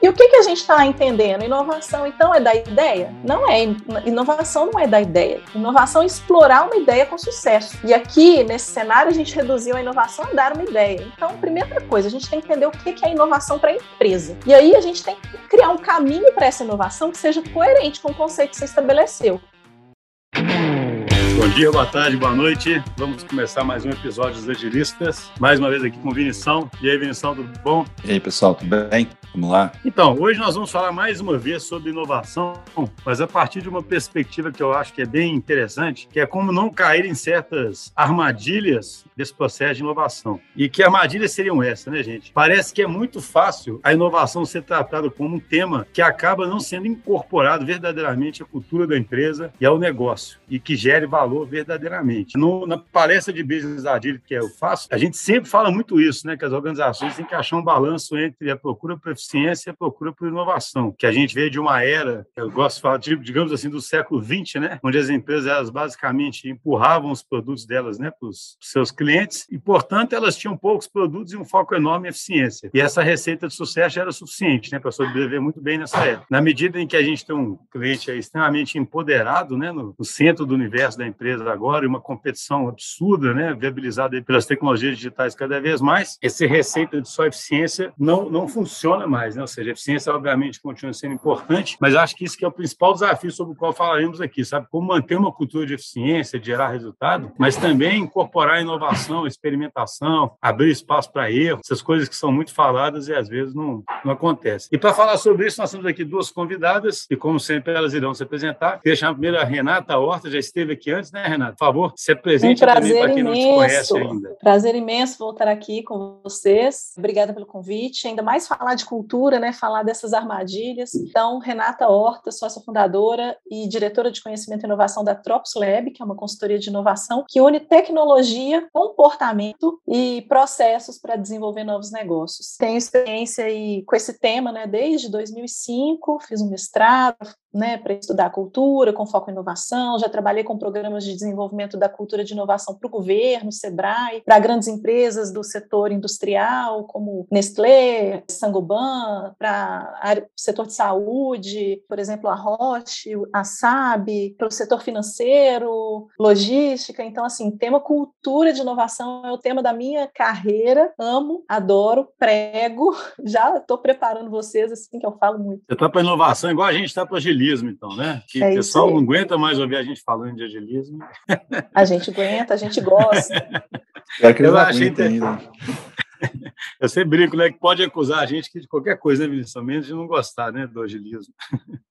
E o que, que a gente está entendendo? Inovação, então, é da ideia? Não é. Inovação não é da ideia. Inovação é explorar uma ideia com sucesso. E aqui, nesse cenário, a gente reduziu a inovação a dar uma ideia. Então, primeira coisa, a gente tem que entender o que, que é inovação para a empresa. E aí, a gente tem que criar um caminho para essa inovação que seja coerente com o conceito que você estabeleceu. Bom dia, boa tarde, boa noite. Vamos começar mais um episódio dos Agilistas. Mais uma vez aqui com o Vinição. E aí, Vinição, tudo bom? E aí, pessoal, tudo bem? Vamos lá. Então, hoje nós vamos falar mais uma vez sobre inovação, mas a partir de uma perspectiva que eu acho que é bem interessante, que é como não cair em certas armadilhas desse processo de inovação. E que armadilhas seriam essas, né, gente? Parece que é muito fácil a inovação ser tratada como um tema que acaba não sendo incorporado verdadeiramente à cultura da empresa e ao negócio, e que gere valor verdadeiramente. No, na palestra de Business Agile que eu faço, a gente sempre fala muito isso, né, que as organizações têm que achar um balanço entre a procura por eficiência e a procura por inovação, que a gente veio de uma era, eu gosto de falar, digamos assim, do século XX, né, onde as empresas elas basicamente empurravam os produtos delas, né, para os seus clientes e, portanto, elas tinham poucos produtos e um foco enorme em eficiência. E essa receita de sucesso era suficiente, né, para sobreviver muito bem nessa época. Na medida em que a gente tem um cliente extremamente empoderado, né, no, no centro do universo da empresa agora e uma competição absurda, né, viabilizada pelas tecnologias digitais cada vez mais, essa receita de só eficiência não não funciona mais, né? Ou seja, a eficiência, obviamente, continua sendo importante, mas acho que isso que é o principal desafio sobre o qual falaremos aqui, sabe? Como manter uma cultura de eficiência, de gerar resultado, mas também incorporar inovação, experimentação, abrir espaço para erro, essas coisas que são muito faladas e às vezes não, não acontecem. E para falar sobre isso, nós temos aqui duas convidadas, e como sempre, elas irão se apresentar. Queria chamar primeiro a Renata Horta, já esteve aqui antes, né, Renata? Por favor, se apresente um também para quem imenso. não te conhece ainda. Prazer imenso voltar aqui com vocês. Obrigada pelo convite. Ainda mais falar de cultura, né? Falar dessas armadilhas. Então, Renata Horta, sócia fundadora e diretora de conhecimento e inovação da Tropos Lab, que é uma consultoria de inovação que une tecnologia, comportamento e processos para desenvolver novos negócios. Tenho experiência aí com esse tema, né? Desde 2005, fiz um mestrado, né, para estudar cultura, com foco em inovação. Já trabalhei com programas de desenvolvimento da cultura de inovação para o governo, Sebrae, para grandes empresas do setor industrial, como Nestlé, Sangoban, para o setor de saúde, por exemplo, a Roche, a SAB, para o setor financeiro, logística. Então, assim, tema cultura de inovação é o tema da minha carreira. Amo, adoro, prego. Já estou preparando vocês, assim, que eu falo muito. Você está para inovação igual a gente está para agilismo, então, né? Que É o pessoal não aguenta mais ouvir a gente falando de agilismo. A gente aguenta, a gente gosta. Pior que Eu achei ainda. Eu sempre brinco, né? Que pode acusar a gente de qualquer coisa, né, Vinícius? Menos de não gostar, né? Do agilismo.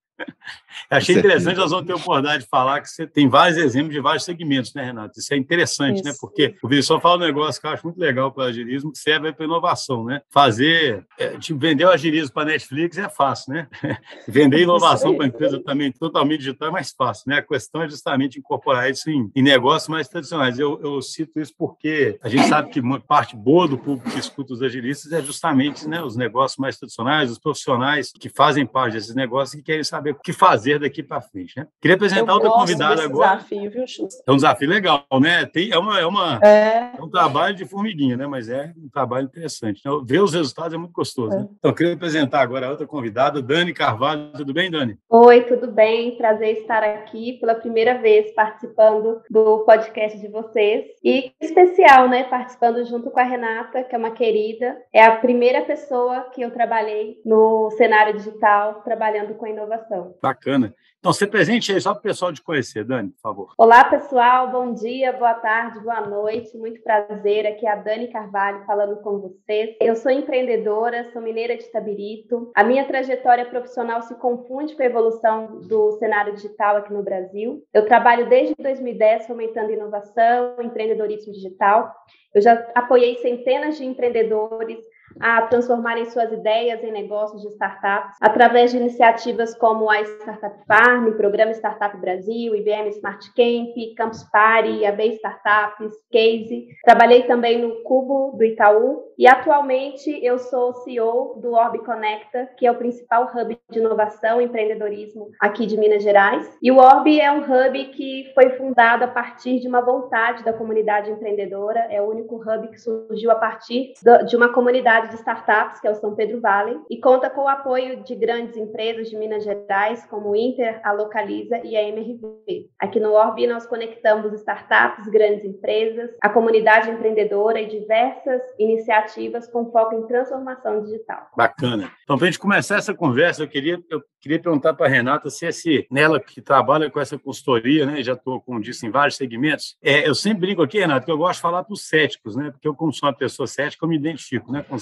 Achei Com certeza. interessante, nós vamos ter a oportunidade de falar que você tem vários exemplos de vários segmentos, né, Renato? Isso é interessante, né? Isso. Porque o Vinícius fala um negócio que eu acho muito legal para o agilismo, que serve para inovação, né? Fazer, é, tipo, vender o agilismo para a Netflix é fácil, né? Vender inovação para a empresa também totalmente digital é mais fácil, né? A questão é justamente incorporar isso em, em negócios mais tradicionais. Eu, eu cito isso porque a gente sabe que uma parte boa do público que escuta os agilistas é justamente né, os negócios mais tradicionais, os profissionais que fazem parte desses negócios e que querem saber o que fazer daqui para frente, né? Queria apresentar Eu outra gosto convidada desse agora. desafio, viu, Xuxa? É um desafio legal, né? Tem, é, uma, é, uma, É, é um trabalho de formiguinha, né? Mas é um trabalho interessante. Então, ver os resultados é muito gostoso, É. né? Então, eu queria apresentar agora a outra convidada, Dani Carvalho. Tudo bem, Dani? Oi, tudo bem? Prazer estar aqui pela primeira vez participando do podcast de vocês. E especial, né? Participando junto com a Renata, que é uma querida. É a primeira pessoa que eu trabalhei no cenário digital, trabalhando com inovação. Bacana. Então, se presente aí só para o pessoal te conhecer, Dani, por favor. Olá, pessoal. Bom dia, boa tarde, boa noite. Muito prazer. Aqui é a Dani Carvalho falando com vocês. Eu sou empreendedora, sou mineira de Tabirito. A minha trajetória profissional se confunde com a evolução do cenário digital aqui no Brasil. Eu trabalho desde 2010 fomentando inovação, empreendedorismo digital. Eu já apoiei centenas de empreendedores a transformarem suas ideias em negócios de startups através de iniciativas como a Startup Farm, Programa Startup Brasil, IBM Smart Camp, Campus Party, AB Startups, Case. Trabalhei também no Cubo do Itaú e atualmente eu sou CEO do Orb Conecta, que é o principal hub de inovação e empreendedorismo aqui de Minas Gerais. E o Orb é um hub que foi fundado a partir de uma vontade da comunidade empreendedora, é o único hub que surgiu a partir de uma comunidade comunidade de startups, que é o São Pedro Valley, e conta com o apoio de grandes empresas de Minas Gerais, como o Inter, a Localiza e a MRV. Aqui no Orbi, nós conectamos startups, grandes empresas, a comunidade empreendedora e diversas iniciativas com foco em transformação digital. Bacana. Então, para a gente começar essa conversa, eu queria, eu queria perguntar para a Renata se esse, nela que trabalha com essa consultoria, né, já estou, como disse, em vários segmentos, é, eu sempre brinco aqui, Renata, que eu gosto de falar para os céticos, né, porque eu, como sou uma pessoa cética, eu me identifico né, com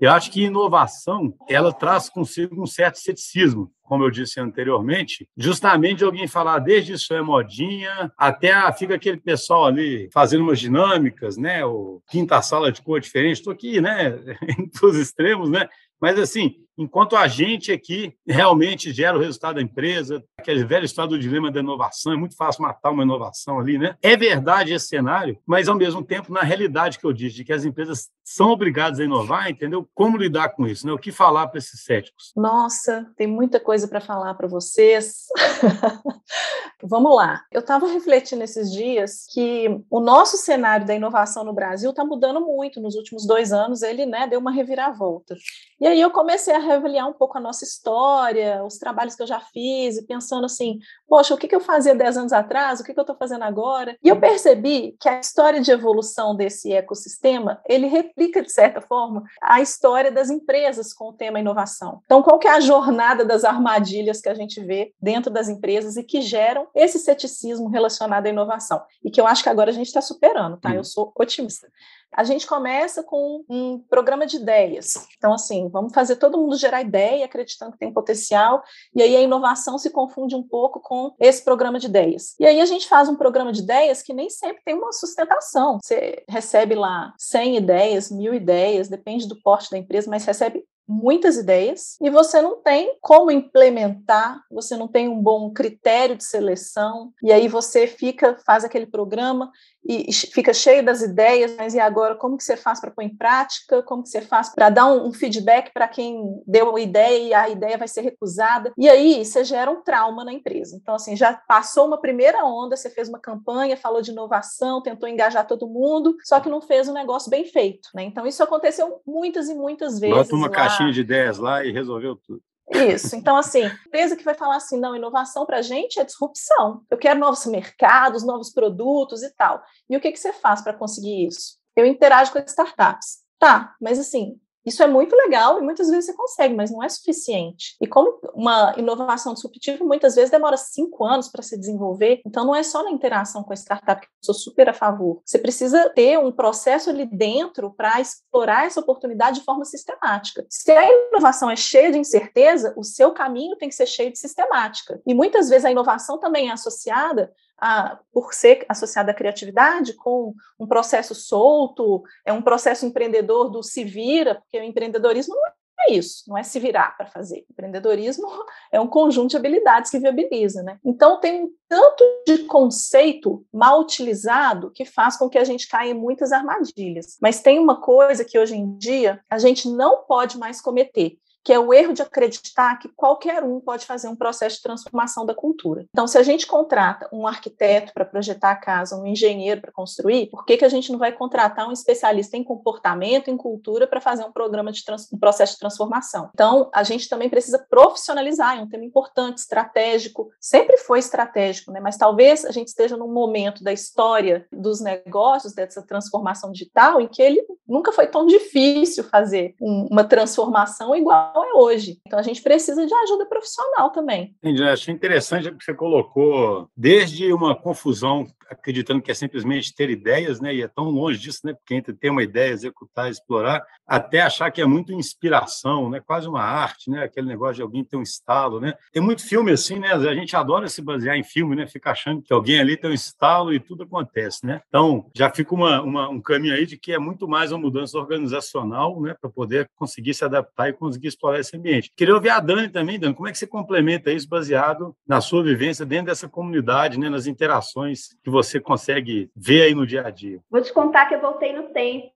Eu acho que inovação, ela traz consigo um certo ceticismo, como eu disse anteriormente, justamente alguém falar desde isso é modinha, até fica aquele pessoal ali fazendo umas dinâmicas, né? O quinta sala de cor diferente, estou aqui, né? Entre os extremos, né? Mas assim, enquanto a gente aqui realmente gera o resultado da empresa, aquele velho estado do dilema da inovação, é muito fácil matar uma inovação ali, né? É verdade esse cenário, mas ao mesmo tempo, na realidade que eu disse, de que as empresas são obrigadas a inovar, entendeu? Como lidar com isso, né? O que falar para esses céticos? Nossa, tem muita coisa para falar para vocês. Vamos lá. Eu estava refletindo esses dias que o nosso cenário da inovação no Brasil está mudando muito. Nos últimos dois anos, ele né, deu uma reviravolta. E aí eu comecei a reavaliar um pouco a nossa história, os trabalhos que eu já fiz, e pensando assim, poxa, o que, que eu fazia dez anos atrás, o que, que eu estou fazendo agora? E eu percebi que a história de evolução desse ecossistema, ele replica, de certa forma, a história das empresas com o tema inovação. Então, qual que é a jornada das armadilhas que a gente vê dentro das empresas e que geram esse ceticismo relacionado à inovação? E que eu acho que agora a gente está superando, tá? Eu uhum. sou otimista a gente começa com um programa de ideias. Então, assim, vamos fazer todo mundo gerar ideia, acreditando que tem potencial, e aí a inovação se confunde um pouco com esse programa de ideias. E aí a gente faz um programa de ideias que nem sempre tem uma sustentação. Você recebe lá 100 ideias, mil ideias, depende do porte da empresa, mas recebe muitas ideias e você não tem como implementar, você não tem um bom critério de seleção, e aí você fica, faz aquele programa e fica cheio das ideias, mas e agora como que você faz para pôr em prática? Como que você faz para dar um, um feedback para quem deu a ideia e a ideia vai ser recusada? E aí você gera um trauma na empresa. Então assim, já passou uma primeira onda, você fez uma campanha, falou de inovação, tentou engajar todo mundo, só que não fez um negócio bem feito, né? Então isso aconteceu muitas e muitas vezes. Bota uma lá. caixinha de ideias lá e resolveu tudo. Isso. Então, assim, empresa que vai falar assim, não, inovação para a gente é disrupção. Eu quero novos mercados, novos produtos e tal. E o que, que você faz para conseguir isso? Eu interajo com as startups. Tá, mas assim, isso é muito legal e muitas vezes você consegue, mas não é suficiente. E como uma inovação disruptiva muitas vezes demora cinco anos para se desenvolver, então não é só na interação com a startup que eu sou super a favor. Você precisa ter um processo ali dentro para explorar essa oportunidade de forma sistemática. Se a inovação é cheia de incerteza, o seu caminho tem que ser cheio de sistemática. E muitas vezes a inovação também é associada a, por ser associada à criatividade, com um processo solto, é um processo empreendedor do se vira, porque o empreendedorismo não é isso, não é se virar para fazer. O empreendedorismo é um conjunto de habilidades que viabiliza, né? Então tem um tanto de conceito mal utilizado que faz com que a gente caia em muitas armadilhas. Mas tem uma coisa que hoje em dia a gente não pode mais cometer, que é o erro de acreditar que qualquer um pode fazer um processo de transformação da cultura. Então, se a gente contrata um arquiteto para projetar a casa, um engenheiro para construir, por que, que a gente não vai contratar um especialista em comportamento, em cultura, para fazer um programa de um processo de transformação? Então, a gente também precisa profissionalizar, é um tema importante, estratégico, sempre foi estratégico, né? mas talvez a gente esteja num momento da história dos negócios, dessa transformação digital, em que ele nunca foi tão difícil fazer uma transformação igual é hoje. Então a gente precisa de ajuda profissional também. Entendi. Achei interessante que você colocou desde uma confusão acreditando que é simplesmente ter ideias, né? E é tão longe disso, né? Porque entre ter uma ideia, executar, explorar, até achar que é muito inspiração, né? Quase uma arte, né? Aquele negócio de alguém ter um estalo, né? Tem muito filme assim, né? A gente adora se basear em filme, né? Fica achando que alguém ali tem um estalo e tudo acontece, né? Então, já fica uma, uma um caminho aí de que é muito mais uma mudança organizacional, né? Para poder conseguir se adaptar e conseguir explorar esse ambiente. Queria ouvir a Dani também, Dani, como é que você complementa isso baseado na sua vivência dentro dessa comunidade, né? Nas interações que você consegue ver aí no dia a dia? Vou te contar que eu voltei no tempo,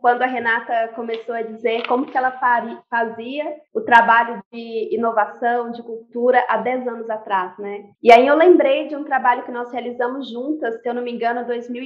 quando a Renata começou a dizer como que ela fazia o trabalho de inovação, de cultura há 10 anos atrás, né? E aí eu lembrei de um trabalho que nós realizamos juntas, se eu não me engano, 2000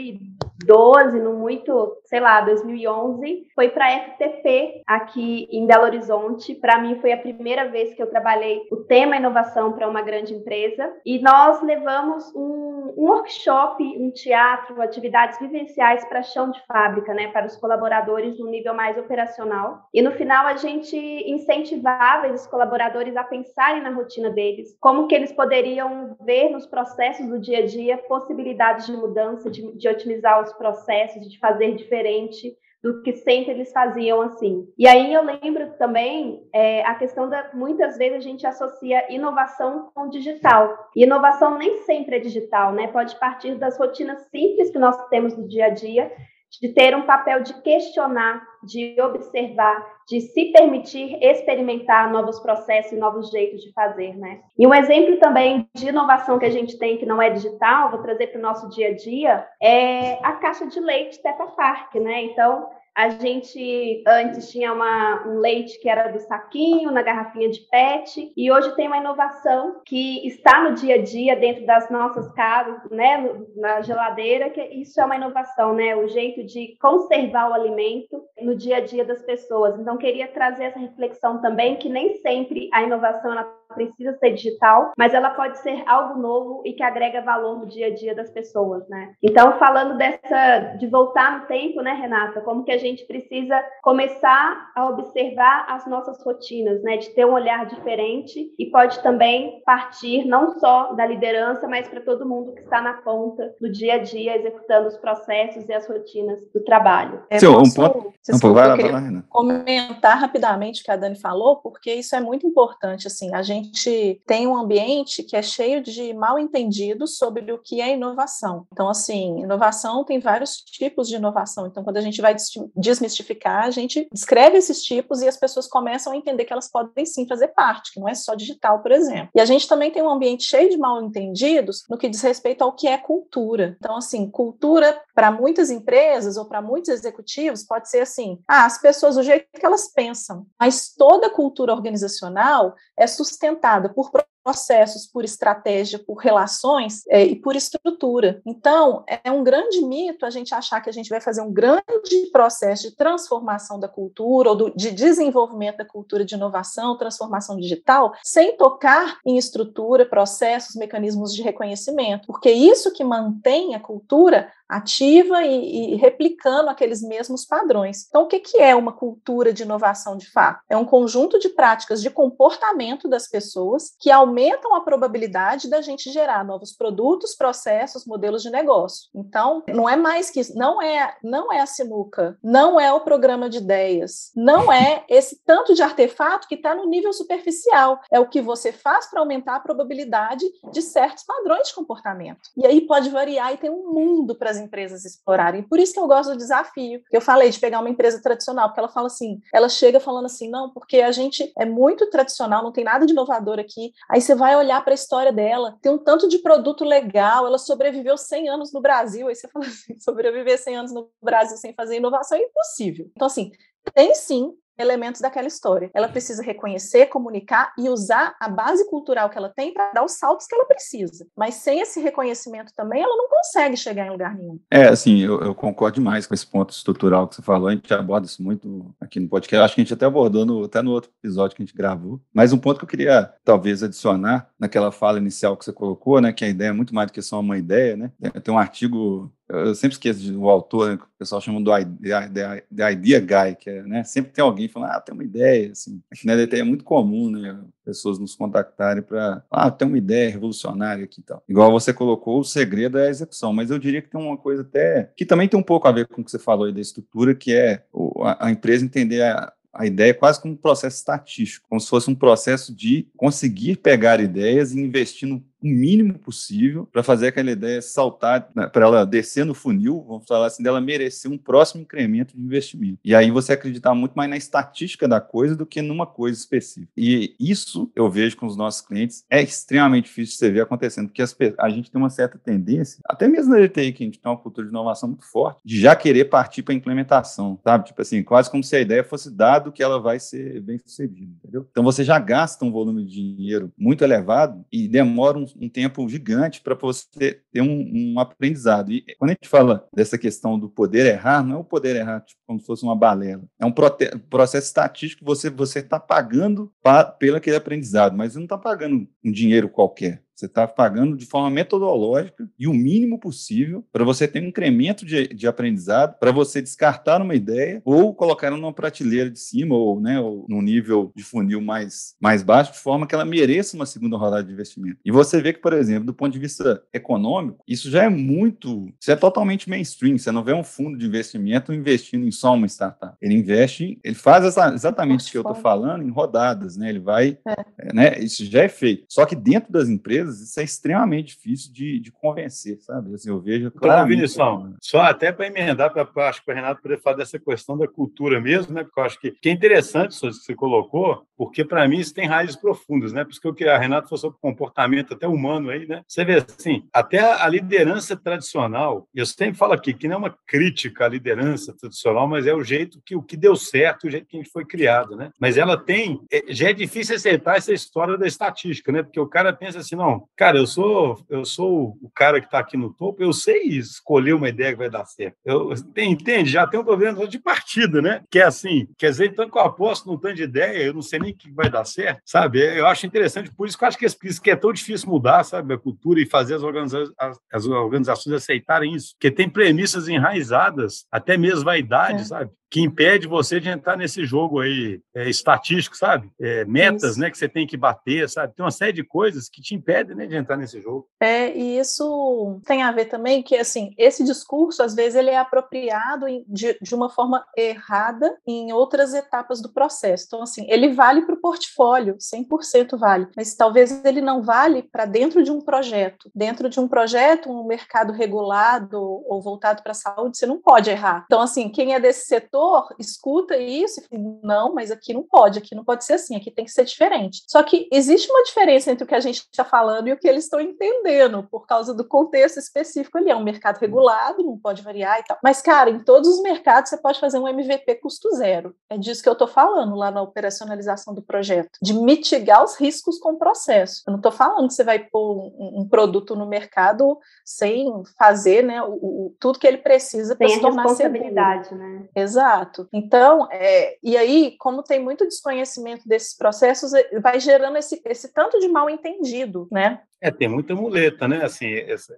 2012, no muito, sei lá, 2011, foi para a FTP aqui em Belo Horizonte. Para mim foi a primeira vez que eu trabalhei o tema inovação para uma grande empresa e nós levamos um, um workshop, um teatro, atividades vivenciais para chão de fábrica, né, para os colaboradores no nível mais operacional. E no final a gente incentivava esses colaboradores a pensarem na rotina deles, como que eles poderiam ver nos processos do dia a dia possibilidades de mudança, de, de otimizar os processos, de fazer diferente do que sempre eles faziam assim. E aí eu lembro também é, a questão da muitas vezes a gente associa inovação com digital. E inovação nem sempre é digital, né? Pode partir das rotinas simples que nós temos no dia a dia de ter um papel de questionar, de observar, de se permitir experimentar novos processos e novos jeitos de fazer, né? E um exemplo também de inovação que a gente tem que não é digital, vou trazer para o nosso dia a dia, é a caixa de leite Tetra Pak, né? Então, a gente antes tinha uma, um leite que era do saquinho, na garrafinha de PET, e hoje tem uma inovação que está no dia a dia dentro das nossas casas, né, na geladeira, que isso é uma inovação, né, o jeito de conservar o alimento no dia a dia das pessoas. Então queria trazer essa reflexão também que nem sempre a inovação ela precisa ser digital, mas ela pode ser algo novo e que agrega valor no dia a dia das pessoas, né? Então, falando dessa de voltar no tempo, né, Renata, como que a gente precisa começar a observar as nossas rotinas, né, de ter um olhar diferente e pode também partir não só da liderança, mas para todo mundo que está na ponta do dia a dia executando os processos e as rotinas do trabalho. É, Seu, um ponto, um ponto, vai lá, vai lá, comentar rapidamente o que a Dani falou, porque isso é muito importante, assim, a gente gente tem um ambiente que é cheio de mal entendidos sobre o que é inovação. Então, assim, inovação tem vários tipos de inovação. Então, quando a gente vai desmistificar, a gente descreve esses tipos e as pessoas começam a entender que elas podem sim fazer parte, que não é só digital, por exemplo. E a gente também tem um ambiente cheio de mal entendidos no que diz respeito ao que é cultura. Então, assim, cultura para muitas empresas ou para muitos executivos pode ser assim: ah, as pessoas, o jeito que elas pensam, mas toda cultura organizacional é sustentável sustentada por processos, por estratégia, por relações é, e por estrutura. Então, é um grande mito a gente achar que a gente vai fazer um grande processo de transformação da cultura ou do, de desenvolvimento da cultura de inovação, transformação digital, sem tocar em estrutura, processos, mecanismos de reconhecimento, porque isso que mantém a cultura ativa e, e, replicando aqueles mesmos padrões. Então, o que, que é uma cultura de inovação de fato? É um conjunto de práticas de comportamento das pessoas que aumentam a probabilidade da gente gerar novos produtos, processos, modelos de negócio. Então, não é mais que isso, não é, não é a sinuca, não é o programa de ideias, não é esse tanto de artefato que está no nível superficial. É o que você faz para aumentar a probabilidade de certos padrões de comportamento. E aí pode variar e tem um mundo para as empresas explorarem. Por isso que eu gosto do desafio. Eu falei de pegar uma empresa tradicional, porque ela fala assim, ela chega falando assim, não, porque a gente é muito tradicional, não tem nada de inovador aqui. Aí você vai olhar para a história dela, tem um tanto de produto legal, ela sobreviveu 100 anos no Brasil. Aí você fala assim, sobreviver 100 anos no Brasil sem fazer inovação é impossível. Então, assim, tem sim elementos daquela história. Ela precisa reconhecer, comunicar e usar a base cultural que ela tem para dar os saltos que ela precisa. Mas sem esse reconhecimento também, ela não consegue chegar em lugar nenhum. É, assim, eu, eu concordo demais com esse ponto estrutural que você falou. A gente aborda isso muito aqui no podcast. Acho que a gente até abordou no, até no outro episódio que a gente gravou. Mas um ponto que eu queria, talvez, adicionar naquela fala inicial que você colocou, né, que a ideia é muito mais do que só uma ideia, né? Tem um artigo eu sempre esqueço do autor, né, que o pessoal chama do idea, the idea guy, que é, né, sempre tem alguém falando, ah, tem uma ideia, assim. DT é muito comum, né, pessoas nos contactarem para, ah, tem uma ideia revolucionária aqui e tal. Igual você colocou, o segredo é a execução, mas eu diria que tem uma coisa até, que também tem um pouco a ver com o que você falou aí da estrutura, que é a, a empresa entender a, a ideia é quase como um processo estatístico, como se fosse um processo de conseguir pegar ideias e investir no o mínimo possível para fazer aquela ideia saltar, né, para ela descer no funil, vamos falar assim, dela merecer um próximo incremento de investimento. E aí você acreditar muito mais na estatística da coisa do que numa coisa específica. E isso eu vejo com os nossos clientes é extremamente difícil de você ver acontecendo, porque as, a gente tem uma certa tendência, até mesmo na LTI, que a gente tem uma cultura de inovação muito forte, de já querer partir para a implementação, sabe? Tipo assim, quase como se a ideia fosse dado que ela vai ser bem sucedida, entendeu? Então você já gasta um volume de dinheiro muito elevado e demora uns um tempo gigante para você ter um, um, aprendizado. E quando a gente fala dessa questão do poder errar, não é o poder errar tipo, como se fosse uma balela. É um processo estatístico que você está pagando pra, pelo aquele aprendizado, mas você não está pagando um dinheiro qualquer. Você está pagando de forma metodológica e o mínimo possível para você ter um incremento de, de aprendizado, para você descartar uma ideia ou colocar ela numa prateleira de cima ou, né, ou num nível de funil mais, mais baixo, de forma que ela mereça uma segunda rodada de investimento. E você vê que, por exemplo, do ponto de vista econômico, isso já é muito, isso é totalmente mainstream. Você não vê um fundo de investimento investindo em só uma startup. Ele investe, ele faz essa, exatamente o que eu estou falando em rodadas, né? Ele vai, é. né? Isso já é feito. Só que dentro das empresas empresas, isso é extremamente difícil de, de convencer, sabe? Assim, eu vejo claro. Então, só até para emendar, pra, acho que o Renato poderia falar dessa questão da cultura mesmo, né? Porque eu acho que, que é interessante isso que você colocou, porque para mim isso tem raízes profundas, né? Por isso que a Renato falou sobre comportamento até humano aí, né? Você vê assim, até a liderança tradicional, eu sempre falo aqui que não é uma crítica à liderança tradicional, mas é o jeito que o que deu certo, o jeito que a gente foi criado, né? Mas ela tem, é, já é difícil aceitar essa história da estatística, né? Porque o cara pensa assim, não, cara, eu sou eu sou o cara que está aqui no topo, eu sei escolher uma ideia que vai dar certo. Eu, entende? Já tem um problema de partida, né? Que é assim, quer dizer, então que eu aposto num tanto de ideia, eu não sei nem o que vai dar certo, sabe? Eu acho interessante, por isso que eu acho que, isso que é tão difícil mudar, sabe, a cultura e fazer as, organiza as, as organizações aceitarem isso, porque tem premissas enraizadas, até mesmo vaidade, é. sabe? que impede você de entrar nesse jogo aí é, estatístico, sabe? É, metas, isso. né, que você tem que bater, sabe? Tem uma série de coisas que te impedem, né, de entrar nesse jogo. É, e isso tem a ver também que, assim, esse discurso, às vezes, ele é apropriado de, de uma forma errada em outras etapas do processo. Então, assim, ele vale para o portfólio, 100% vale, mas talvez ele não vale para dentro de um projeto. Dentro de um projeto, um mercado regulado ou voltado para a saúde, você não pode errar. Então, assim, quem é desse setor escuta isso e fala, não, mas aqui não pode, aqui não pode ser assim, aqui tem que ser diferente. Só que existe uma diferença entre o que a gente está falando e o que eles estão entendendo, por causa do contexto específico ali. É um mercado regulado, não pode variar e tal. Mas, cara, em todos os mercados você pode fazer um MVP custo zero. É disso que eu estou falando lá na operacionalização do projeto, de mitigar os riscos com o processo. Eu não estou falando que você vai pôr um, um, produto no mercado sem fazer né, o, o tudo que ele precisa para se tornar responsabilidade, seguro. né? Exato. Exato. Então, é, e aí, como tem muito desconhecimento desses processos, é, vai gerando esse, esse tanto de mal entendido, né? Yeah. É, tem muita muleta, né? Assim,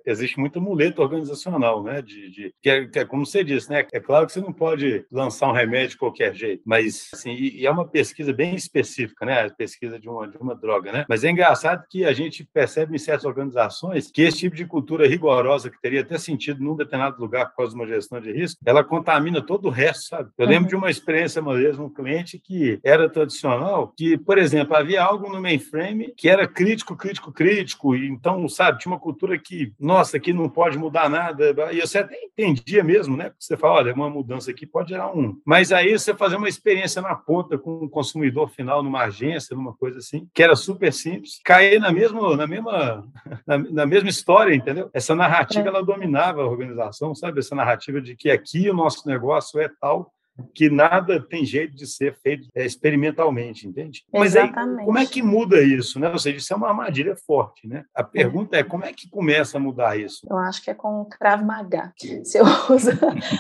existe muita muleta organizacional, né? De, de que, é, que, é, como você disse, né? É claro que você não pode lançar um remédio de qualquer jeito, mas assim, e, e é uma pesquisa bem específica, né? A pesquisa de uma, de uma droga, né? Mas é engraçado que a gente percebe em certas organizações que esse tipo de cultura rigorosa que teria até sentido num determinado lugar por causa de uma gestão de risco, ela contamina todo o resto, sabe? Eu lembro uhum. de uma experiência uma vez um cliente que era tradicional, que, por exemplo, havia algo no mainframe que era crítico, crítico, crítico então, sabe, tinha uma cultura que, nossa, aqui não pode mudar nada, e você até entendia mesmo, né? Porque você fala, olha, uma mudança aqui pode gerar um. Mas aí você fazer uma experiência na ponta com o consumidor final numa agência, numa coisa assim, que era super simples, cair na mesma, na mesma, na, na mesma história, entendeu? Essa narrativa, é. ela dominava a organização, sabe? Essa narrativa de que aqui o nosso negócio é tal, que nada tem jeito de ser feito é, experimentalmente, entende? Mas aí, como é que muda isso, né? Ou seja, isso é uma armadilha forte, né? A pergunta é como é que começa a mudar isso? Eu acho que é com o Krav Maga. Você usa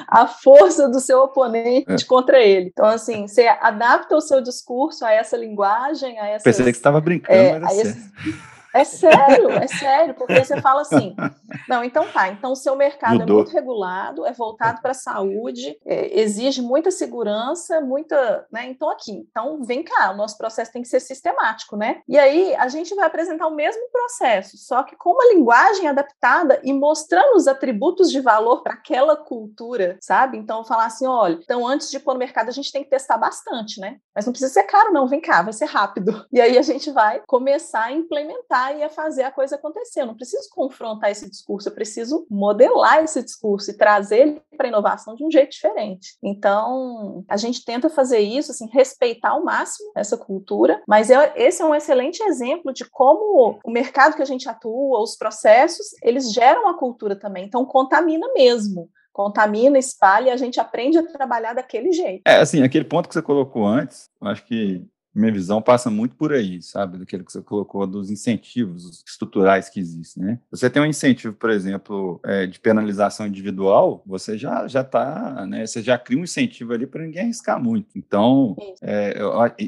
a força do seu oponente é. contra ele. Então, assim, você adapta o seu discurso a essa linguagem, a essa... Pensei que você estava brincando, é, mas é é sério, é sério, porque você fala assim, não, então tá, então o seu mercado é Mudou. é muito regulado, é voltado para a saúde, é, exige muita segurança, muita, né, então aqui, então vem cá, o nosso processo tem que ser sistemático, né? E aí a gente vai apresentar o mesmo processo, só que com uma linguagem adaptada e mostrando os atributos de valor para aquela cultura, sabe? Então falar assim, olha, então antes de pôr no mercado a gente tem que testar bastante, né? Mas não precisa ser caro não, vem cá, vai ser rápido. E aí a gente vai começar a implementar e a fazer a coisa acontecer. Eu não preciso confrontar esse discurso, eu preciso modelar esse discurso e trazer ele para a inovação de um jeito diferente. Então, a gente tenta fazer isso, assim, respeitar ao máximo essa cultura, mas é, esse é um excelente exemplo de como o mercado que a gente atua, os processos, eles geram a cultura também. Então, contamina mesmo contamina, espalha, e a gente aprende a trabalhar daquele jeito. É, assim, aquele ponto que você colocou antes, eu acho que minha visão passa muito por aí, sabe? Daquilo que você colocou, dos incentivos estruturais que existem, né? Você tem um incentivo, por exemplo, é, de penalização individual, você já já está, né? Você já cria um incentivo ali para ninguém arriscar muito. Então, é,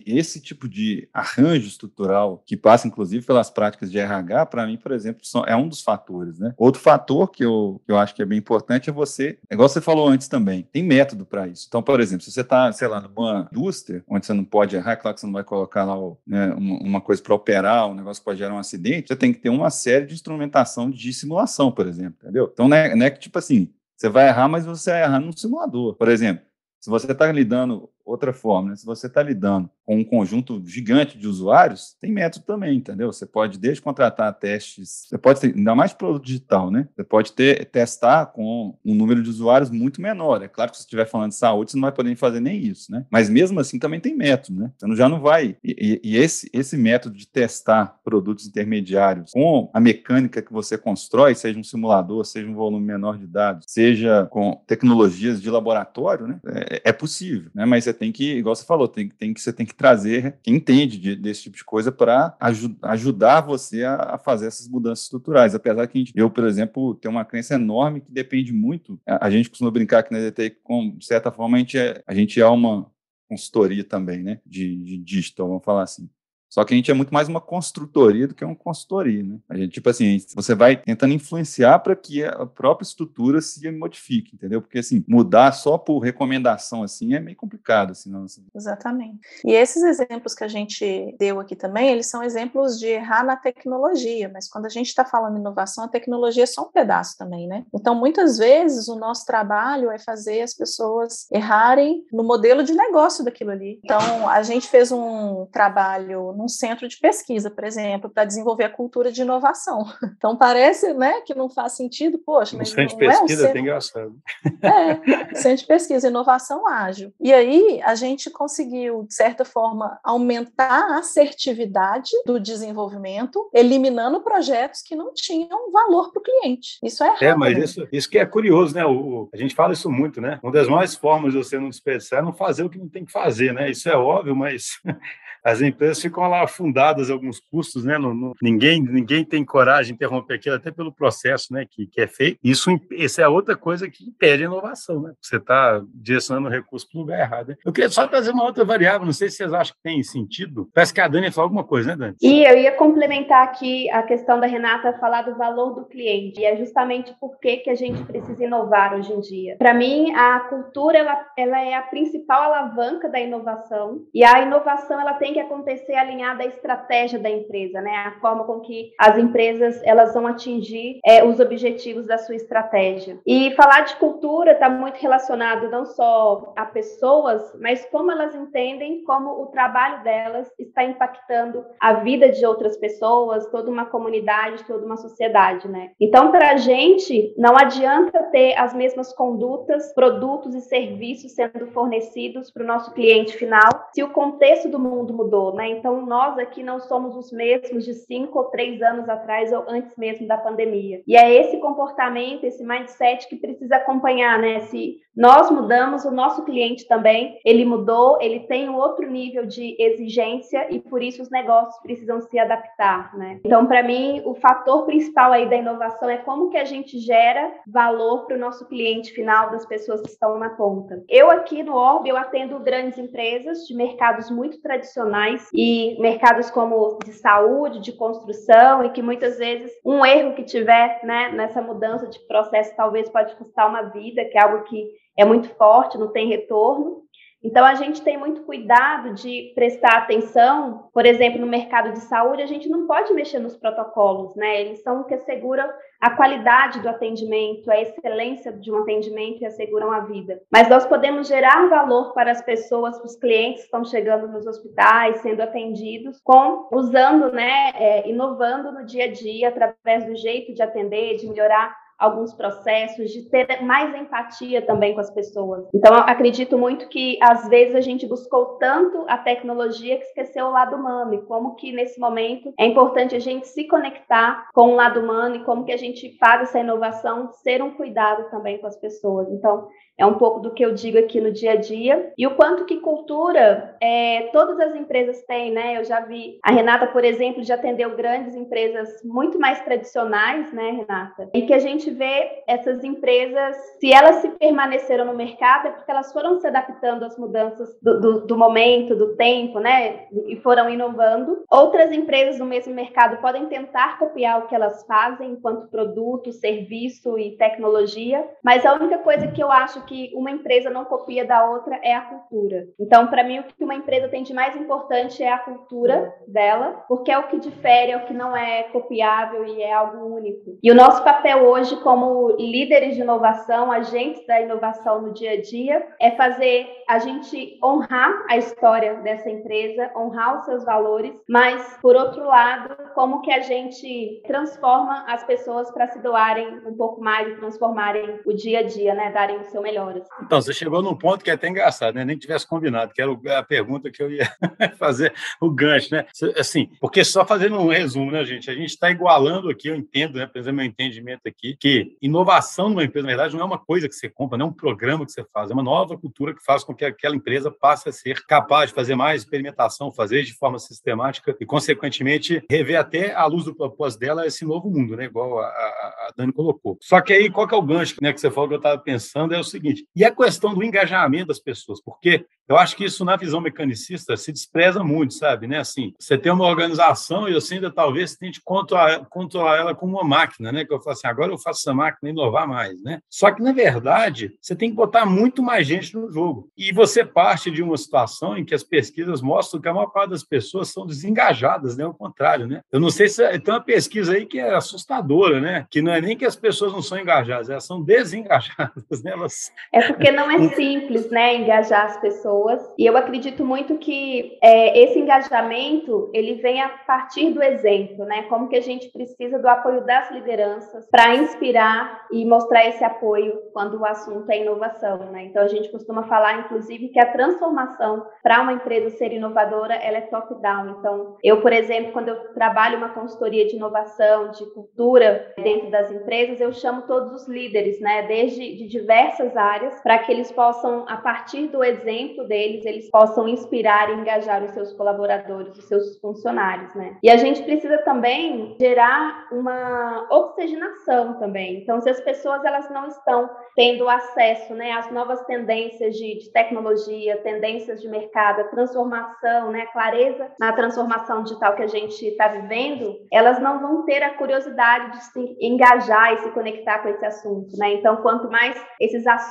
esse tipo de arranjo estrutural que passa, inclusive, pelas práticas de RH, para mim, por exemplo, são, é um dos fatores, né? Outro fator que eu, que eu acho que é bem importante é você, igual você falou antes também, tem método para isso. Então, por exemplo, se você está, sei lá, numa indústria onde você não pode errar, é claro que você não vai colocar lá né, uma, coisa para operar, um negócio que pode gerar um acidente, você tem que ter uma série de instrumentação de simulação, por exemplo, entendeu? Então, não é, não é que, tipo assim, você vai errar, mas você vai errar num simulador. Por exemplo, se você está lidando outra forma, né? se você está lidando com um conjunto gigante de usuários, tem método também, entendeu? Você pode desde contratar testes, você pode ter, ainda mais produto digital, né? Você pode ter testar com um número de usuários muito menor. É claro que se você estiver falando de saúde, você não vai poder fazer nem isso, né? Mas mesmo assim também tem método, né? Você já não vai. E, e esse, esse método de testar produtos intermediários com a mecânica que você constrói, seja um simulador, seja um volume menor de dados, seja com tecnologias de laboratório, né? É, é possível, né? Mas você tem que, igual você falou, tem, tem que, você tem que trazer quem entende de, desse tipo de coisa para aj ajudar você a, a, fazer essas mudanças estruturais. Apesar que gente, eu, por exemplo, tenho uma crença enorme que depende muito. A, a gente costuma brincar aqui na DTI, com, de certa forma, a gente é, a gente é uma consultoria também, né? De, de digital, vamos falar assim. Só que a gente é muito mais uma construtoria do que uma consultoria, né? A gente, tipo assim, você vai tentando influenciar para que a própria estrutura se modifique, entendeu? Porque, assim, mudar só por recomendação, assim, é meio complicado, assim, não. Exatamente. E esses exemplos que a gente deu aqui também, eles são exemplos de errar na tecnologia, mas quando a gente está falando inovação, a tecnologia é só um pedaço também, né? Então, muitas vezes, o nosso trabalho é fazer as pessoas errarem no modelo de negócio daquilo ali. Então, a gente fez um trabalho num centro de pesquisa, por exemplo, para desenvolver a cultura de inovação. Então parece, né, que não faz sentido, poxa, mas centro de pesquisa é um centro... engraçado. É, centro de pesquisa, inovação ágil. E aí a gente conseguiu, de certa forma, aumentar a assertividade do desenvolvimento, eliminando projetos que não tinham valor para o cliente. Isso é errado. É, mas isso, isso que é curioso, né? O, a gente fala isso muito, né? Uma das maiores formas de você não desperdiçar é não fazer o que não tem que fazer, né? Isso é óbvio, mas as empresas ficam lá afundadas alguns custos, né? Ninguém, ninguém tem coragem de interromper aquilo, até pelo processo né, que, que é feito. Isso, isso é outra coisa que impede a inovação, né? Você está direcionando o recurso para o lugar errado. Né? Eu queria só trazer uma outra variável, não sei se vocês acham que tem sentido. Parece que a Dani falou alguma coisa, né, Dani? E eu ia complementar aqui a questão da Renata falar do valor do cliente. E é justamente por que, que a gente precisa inovar hoje em dia. Para mim, a cultura ela, ela é a principal alavanca da inovação. E a inovação ela tem que acontecer alinhada à estratégia da empresa, né? A forma com que as empresas elas vão atingir é, os objetivos da sua estratégia. E falar de cultura está muito relacionado não só a pessoas, mas como elas entendem como o trabalho delas está impactando a vida de outras pessoas, toda uma comunidade, toda uma sociedade, né? Então, para a gente, não adianta ter as mesmas condutas, produtos e serviços sendo fornecidos para o nosso cliente final se o contexto do mundo mudou, né? Então, nós aqui não somos os mesmos de cinco ou três anos atrás ou antes mesmo da pandemia. E é esse comportamento, esse mindset que precisa acompanhar, né? Se nós mudamos, o nosso cliente também, ele mudou, ele tem um outro nível de exigência e por isso os negócios precisam se adaptar, né? Então, para mim, o fator principal aí da inovação é como que a gente gera valor para o nosso cliente final, das pessoas que estão na ponta. Eu aqui no Orb, eu atendo grandes empresas de mercados muito tradicionais e mercados como de saúde, de construção, e que muitas vezes um erro que tiver né, nessa mudança de processo talvez pode custar uma vida, que é algo que é muito forte, não tem retorno. Então, a gente tem muito cuidado de prestar atenção, por exemplo, no mercado de saúde, a gente não pode mexer nos protocolos, né? Eles são o que asseguram a qualidade do atendimento, a excelência de um atendimento e asseguram a vida. Mas nós podemos gerar valor para as pessoas, para os clientes que estão chegando nos hospitais, sendo atendidos, com usando, né, é, inovando no dia a dia, através do jeito de atender, de melhorar alguns processos, de ter mais empatia também com as pessoas. Então, acredito muito que às vezes a gente buscou tanto a tecnologia que esqueceu o lado humano e como que nesse momento é importante a gente se conectar com o lado humano e como que a gente faz essa inovação ser um cuidado também com as pessoas. Então, é um pouco do que eu digo aqui no dia a dia. E o quanto que cultura é, todas as empresas têm, né? Eu já vi, a Renata, por exemplo, já atendeu grandes empresas muito mais tradicionais, né, Renata? E que a gente vê essas empresas, se elas se permaneceram no mercado, é porque elas foram se adaptando às mudanças do, do, do momento, do tempo, né? E foram inovando. Outras empresas no mesmo mercado podem tentar copiar o que elas fazem enquanto produto, serviço e tecnologia, mas a única coisa que eu acho que uma empresa não copia da outra é a cultura. Então, para mim, o que uma empresa tem de mais importante é a cultura dela, porque é o que difere, é o que não é copiável e é algo único. E o nosso papel hoje, como líderes de inovação, agentes da inovação no dia a dia, é fazer a gente honrar a história dessa empresa, honrar os seus valores, mas, por outro lado, como que a gente transforma as pessoas para se doarem um pouco mais e transformarem o dia a dia, né? Darem o seu melhor melhores. Então, você chegou num ponto que é até engraçado, né? Nem tivesse combinado, que era a pergunta que eu ia fazer, o gancho, né? Assim, porque só fazendo um resumo, né, gente? A gente está igualando aqui, eu entendo, né? Por exemplo, meu entendimento aqui, que inovação numa empresa, na verdade, não é uma coisa que você compra, não é um programa que você faz, é uma nova cultura que faz com que aquela empresa passe a ser capaz de fazer mais experimentação, fazer de forma sistemática e, consequentemente, rever até a luz do propósito dela esse novo mundo, né? Igual a, a, a Dani colocou. Só que aí, qual que é o gancho né, que você falou que eu estava pensando? É o seguinte, seguinte. E a questão do engajamento das pessoas, porque eu acho que isso, na visão mecanicista, se despreza muito, sabe? Né? Assim, você tem uma organização e você ainda talvez tente controlar, controlar ela como uma máquina, né? Que eu falo assim, agora eu faço essa máquina inovar mais, né? Só que, na verdade, você tem que botar muito mais gente no jogo. E você parte de uma situação em que as pesquisas mostram que a maior parte das pessoas são desengajadas, né? Ao contrário, né? Eu não sei se tem uma pesquisa aí que é assustadora, né? Que não é nem que as pessoas não são engajadas, elas são desengajadas, né? Elas... É porque não é simples, né? Engajar as pessoas. E eu acredito muito que é, esse engajamento ele vem a partir do exemplo, né? Como que a gente precisa do apoio das lideranças para inspirar e mostrar esse apoio quando o assunto é inovação, né? Então a gente costuma falar, inclusive, que a transformação para uma empresa ser inovadora ela é top-down. Então eu, por exemplo, quando eu trabalho uma consultoria de inovação, de cultura dentro das empresas, eu chamo todos os líderes, né? Desde de diversas áreas, para que eles possam, a partir do exemplo deles, eles possam inspirar e engajar os seus colaboradores, os seus funcionários, né? E a gente precisa também gerar uma oxigenação também. Então, se as pessoas elas não estão tendo acesso, né, às novas tendências de, de tecnologia, tendências de mercado, transformação, né, clareza na transformação digital que a gente está vivendo, elas não vão ter a curiosidade de se engajar e se conectar com esse assunto, né? Então, quanto mais esses assuntos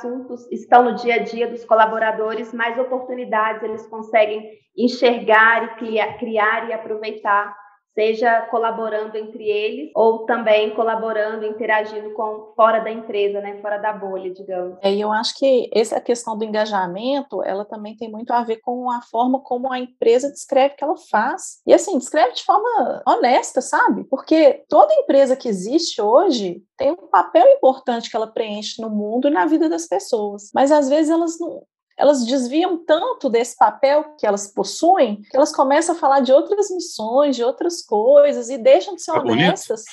estão no dia a dia dos colaboradores, mais oportunidades eles conseguem enxergar e criar, criar e aproveitar seja colaborando entre eles ou também colaborando, interagindo com fora da empresa, né, fora da bolha, digamos. É, e eu acho que essa questão do engajamento, ela também tem muito a ver com a forma como a empresa descreve que ela faz. E assim, descreve de forma honesta, sabe? Porque toda empresa que existe hoje tem um papel importante que ela preenche no mundo e na vida das pessoas. Mas às vezes elas não, elas desviam tanto desse papel que elas possuem que elas começam a falar de outras missões, de outras coisas e deixam de ser tá honestas.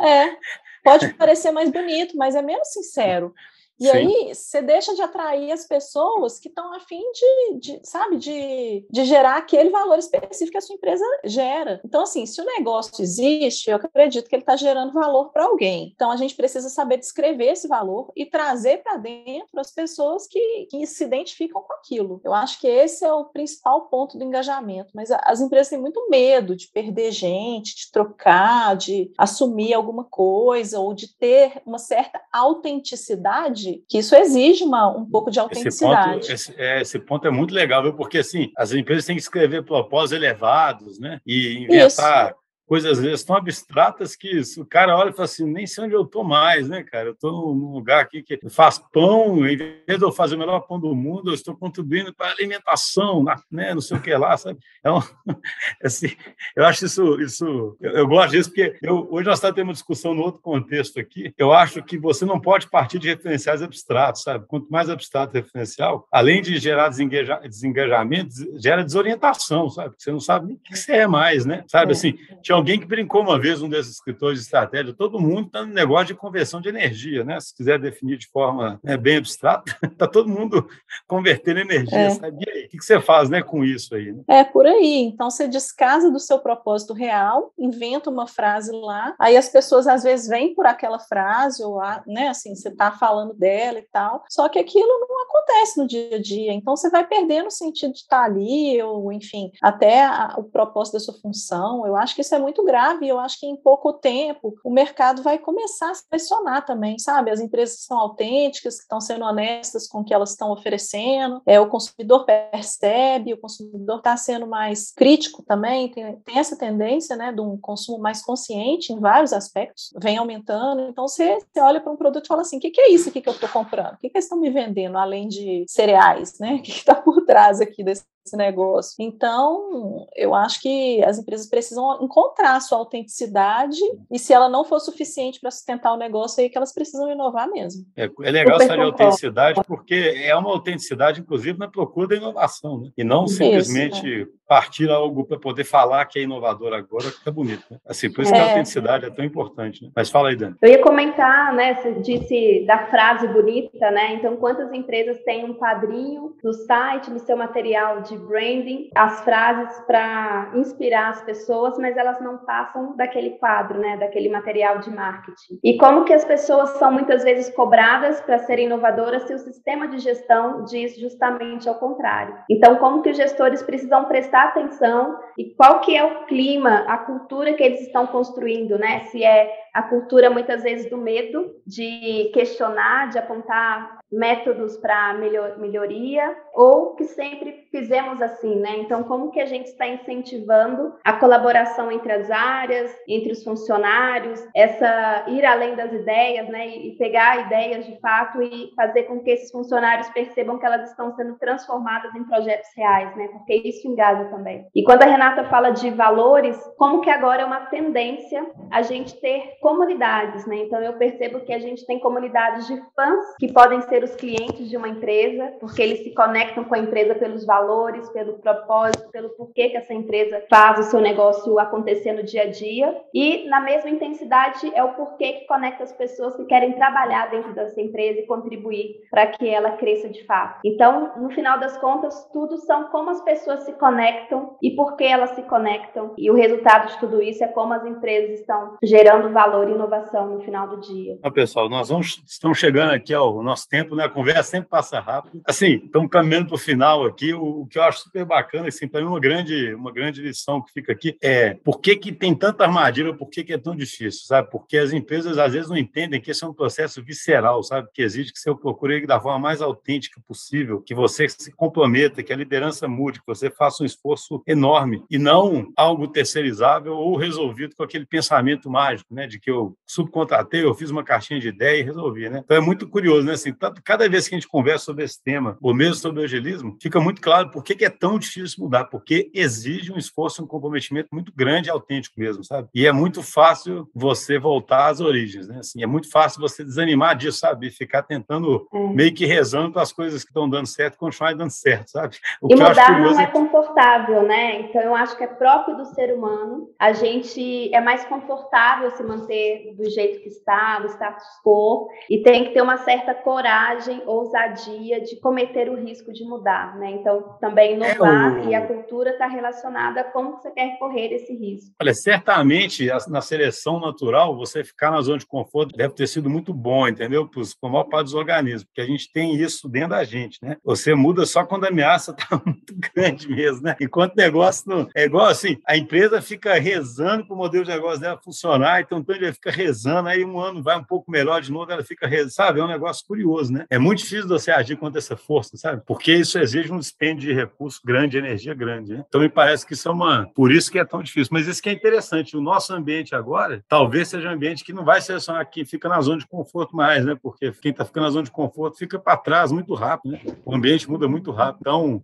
É, pode parecer mais bonito, mas é menos sincero. E Sim. aí você deixa de atrair as pessoas que estão a fim de, de, sabe, de, de gerar aquele valor específico que a sua empresa gera. Então, assim, se o negócio existe, eu acredito que ele está gerando valor para alguém. Então, a gente precisa saber descrever esse valor e trazer para dentro as pessoas que, que se identificam com aquilo. Eu acho que esse é o principal ponto do engajamento. Mas as empresas têm muito medo de perder gente, de trocar, de assumir alguma coisa ou de ter uma certa autenticidade que isso exige uma, um pouco de autenticidade. Esse ponto, esse, é, esse ponto é muito legal, viu? porque assim, as empresas têm que escrever propósitos elevados, né? E inventar coisas às vezes tão abstratas que o cara olha e fala assim, nem sei onde eu estou mais, né, cara? Eu estou num lugar aqui que faz pão, em vez de eu fazer o melhor pão do mundo, eu estou contribuindo para a alimentação, né, não sei o que lá, sabe? É um, assim, eu acho isso, isso eu, eu gosto disso, porque eu, hoje nós estamos tendo uma discussão no outro contexto aqui. Eu acho que você não pode partir de referenciais abstratos, sabe? Quanto mais abstrato o referencial, além de gerar desengaja, desengajamento, gera desorientação, sabe? Você não sabe nem o que você é mais, né? Sabe assim, tinha alguém que brincou uma vez, um desses escritores de estratégia, todo mundo está no negócio de conversão de energia, né? Se quiser definir de forma né, bem abstrata, está todo mundo convertendo energia, é. sabe? E aí, o que você faz né, com isso aí? Né? É, por aí. Então, você descasa do seu propósito real, inventa uma frase lá, aí as pessoas às vezes vêm por aquela frase, ou né, assim, você está falando dela e tal, só que aquilo não acontece no dia a dia, então você vai perdendo o sentido de estar ali, ou enfim, até a, o propósito da sua função. Eu acho que isso é muito grave, e eu acho que em pouco tempo o mercado vai começar a selecionar também, sabe? As empresas são autênticas, que estão sendo honestas com o que elas estão oferecendo, é, o consumidor percebe, o consumidor está sendo mais crítico também, tem, tem essa tendência, né, de um consumo mais consciente em vários aspectos, vem aumentando, então você, você olha para um produto e fala assim, o que, que, é isso aqui que eu estou comprando? O que, que eles estão me vendendo, além de cereais, né? O que está por trás aqui desse esse negócio. Então, eu acho que as empresas precisam encontrar a sua autenticidade e se ela não for suficiente para sustentar o negócio, aí que elas precisam inovar mesmo. É, é legal essa autenticidade porque é uma autenticidade, inclusive, na procura da inovação, né? E não simplesmente isso, é partir algo para poder falar que é inovador agora, que tá bonito, né? Assim, por isso é. que a é. autenticidade é tão importante, né? Mas fala aí, Dani. Eu ia comentar, né, você disse da frase bonita, né? Então, quantas empresas têm um quadrinho no site, no seu material de branding, as frases para inspirar as pessoas, mas elas não passam daquele quadro, né, daquele material de marketing. E como que as pessoas são muitas vezes cobradas para serem inovadoras se o sistema de gestão diz justamente ao contrário. Então, como que os gestores precisam prestar atenção e qual que é o clima, a cultura que eles estão construindo, né? Se é a cultura muitas vezes do medo, de questionar, de apontar métodos para melhor, melhoria, ou que sempre fizemos assim, né? Então, como que a gente está incentivando a colaboração entre as áreas, entre os funcionários, essa ir além das ideias, né? E pegar ideias de fato e fazer com que esses funcionários percebam que elas estão sendo transformadas em projetos reais, né? Porque isso engaja também. E quando a Renata fala de valores, como que agora é uma tendência a gente ter comunidades, né? Então eu percebo que a gente tem comunidades de fãs que podem ser os clientes de uma empresa, porque eles se conectam com a empresa pelos valores, pelo propósito, pelo porquê que essa empresa faz o seu negócio acontecer no dia a dia. E na mesma intensidade é o porquê que conecta as pessoas que querem trabalhar dentro dessa empresa e contribuir para que ela cresça de fato. Então, no final das contas, tudo são como as pessoas se conectam e por que elas se conectam. E o resultado de tudo isso é como as empresas estão gerando valor valor e inovação no final do dia. Pessoal, nós vamos, estamos chegando aqui ao nosso tempo, né? A conversa sempre passa rápido. Assim, estamos caminhando para o final aqui. O, o, que eu acho super bacana, assim, para mim, uma grande, uma grande lição que fica aqui é por que, que tem tanta armadilha, por que, que é tão difícil, sabe? Porque as empresas às vezes não entendem que esse é um processo visceral, sabe? Que exige que você procure da forma mais autêntica possível, que você se comprometa, que a liderança mude, que você faça um esforço enorme e não algo terceirizável ou resolvido com aquele pensamento mágico, né? De que eu subcontratei, eu fiz uma caixinha de ideia e resolvi, né? Então é muito curioso, né? Assim, cada vez que a gente conversa sobre esse tema, ou mesmo sobre o evangelismo, fica muito claro por que é tão difícil mudar, porque exige um esforço, um comprometimento muito grande e autêntico mesmo, sabe? E é muito fácil você voltar às origens, né? Assim, é muito fácil você desanimar disso, sabe? E ficar tentando, meio que rezando para as coisas que estão dando certo continuarem dando certo, sabe? O e mudar não é, é confortável, né? Então eu acho que é próprio do ser humano. A gente é mais confortável se manter manter do jeito que está, do status quo, e tem que ter uma certa coragem, ousadia de cometer o risco de mudar, né? Então, também inovar é o... e a cultura está relacionada a como você quer correr esse risco. Olha, certamente na seleção natural, você ficar na zona de conforto deve ter sido muito bom, entendeu? Para a maior parte dos organismos, porque a gente tem isso dentro da gente, né? Você muda só quando a ameaça está muito grande mesmo, né? Enquanto o negócio não... É igual assim, a empresa fica rezando para o modelo de negócio dela funcionar, então ele fica rezando, aí um ano vai um pouco melhor de novo, ela fica rezando, sabe? É um negócio curioso, né? É muito difícil você agir contra essa força, sabe? Porque isso exige um dispêndio de recurso grande, de energia grande, né? Então me parece que isso é uma. Por isso que é tão difícil. Mas isso que é interessante, o nosso ambiente agora talvez seja um ambiente que não vai selecionar quem fica na zona de conforto mais, né? Porque quem está ficando na zona de conforto fica para trás muito rápido, né? O ambiente muda muito rápido. Então,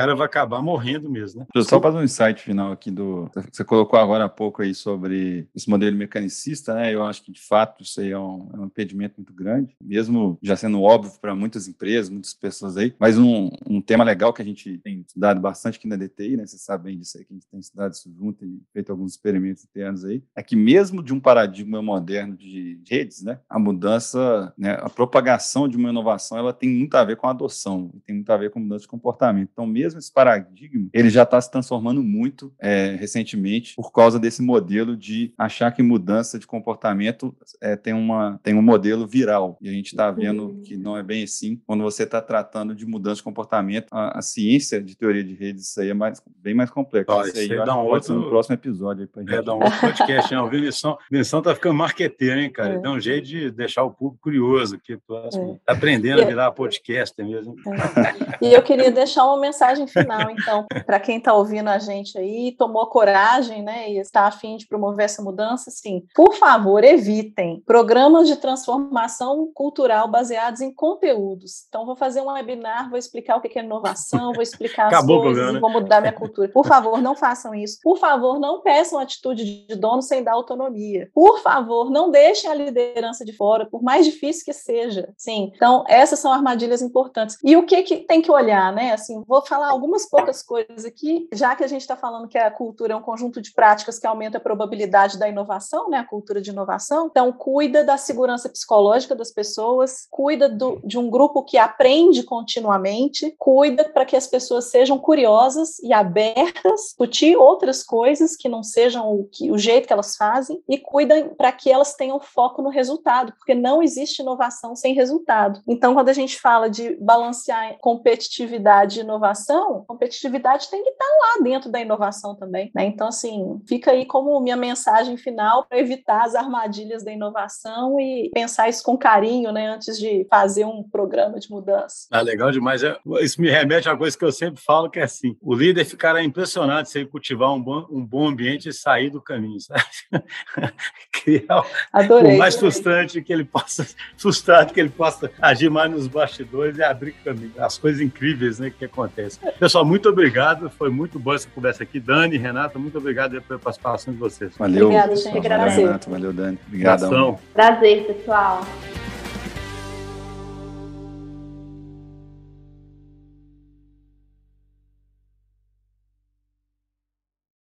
cara vai acabar morrendo mesmo, né? Só fazer um insight final aqui do. Você colocou agora há pouco aí sobre esse modelo mecanicista, né? Eu acho que de fato isso aí é um, é um impedimento muito grande, mesmo já sendo óbvio para muitas empresas, muitas pessoas aí. Mas um, um tema legal que a gente tem estudado bastante aqui na DTI, né? Você sabe bem disso aí, que a gente tem estudado isso junto e feito alguns experimentos internos aí, é que mesmo de um paradigma moderno de, de redes, né? A mudança, né? A propagação de uma inovação, ela tem muito a ver com a adoção, tem muito a ver com mudança de comportamento. Então, mesmo esse paradigma, ele já está se transformando muito é, recentemente por causa desse modelo de achar que mudança de comportamento é, tem, uma, tem um modelo viral. E a gente está vendo uhum. que não é bem assim. Quando você está tratando de mudança de comportamento, a, a, ciência de teoria de redes, isso aí é mais, bem mais complexo. Ó, isso aí dá um outro... no próximo episódio. Aí pra gente. É, dá um outro podcast. Né? O Vinicião, Vinicião tá ficando marqueteiro, hein, cara? É. Dá um jeito de deixar o público curioso aqui. Próximo. É. Tá aprendendo a virar podcast mesmo. É. E eu queria deixar uma mensagem final, então, para quem está ouvindo a gente aí, tomou coragem, né, e está afim de promover essa mudança, sim, por favor, evitem programas de transformação cultural baseados em conteúdos. Então, vou fazer um webinar, vou explicar o que é inovação, vou explicar as Acabou coisas, né? vou mudar minha cultura. Por favor, não façam isso. Por favor, não peçam atitude de dono sem dar autonomia. Por favor, não deixem a liderança de fora, por mais difícil que seja. Sim. Então, essas são armadilhas importantes. E o que, que tem que olhar, né? Assim, vou falar algumas poucas coisas aqui, já que a gente está falando que a cultura é um conjunto de práticas que aumenta a probabilidade da inovação, né? A cultura de inovação. Então, cuida da segurança psicológica das pessoas, cuida do, de um grupo que aprende continuamente, cuida para que as pessoas sejam curiosas e abertas, discutir outras coisas que não sejam o, que, o jeito que elas fazem, e cuida para que elas tenham foco no resultado, porque não existe inovação sem resultado. Então, quando a gente fala de balancear competitividade e inovação, competitividade tem que estar lá dentro da inovação também. Né? Então, assim, fica aí como minha mensagem final para evitar as armadilhas da inovação e pensar isso com carinho, né, antes de fazer um programa de mudança. Ah, legal demais. É, isso me remete a uma coisa que eu sempre falo, que é assim, o líder ficará impressionado se ele cultivar um bom, um bom ambiente e sair do caminho, sabe? Criar Adorei, o mais frustrante que ele possa, frustrado que ele possa agir mais nos bastidores e abrir caminho. As coisas incríveis né, que acontecem. Pessoal, muito obrigado. Foi muito boa essa conversa aqui. Dani, Renata, muito obrigado pela participação de vocês. Valeu. Obrigada, gente. Valeu, Renato. Valeu, Dani. Obrigadão. Prazer, pessoal.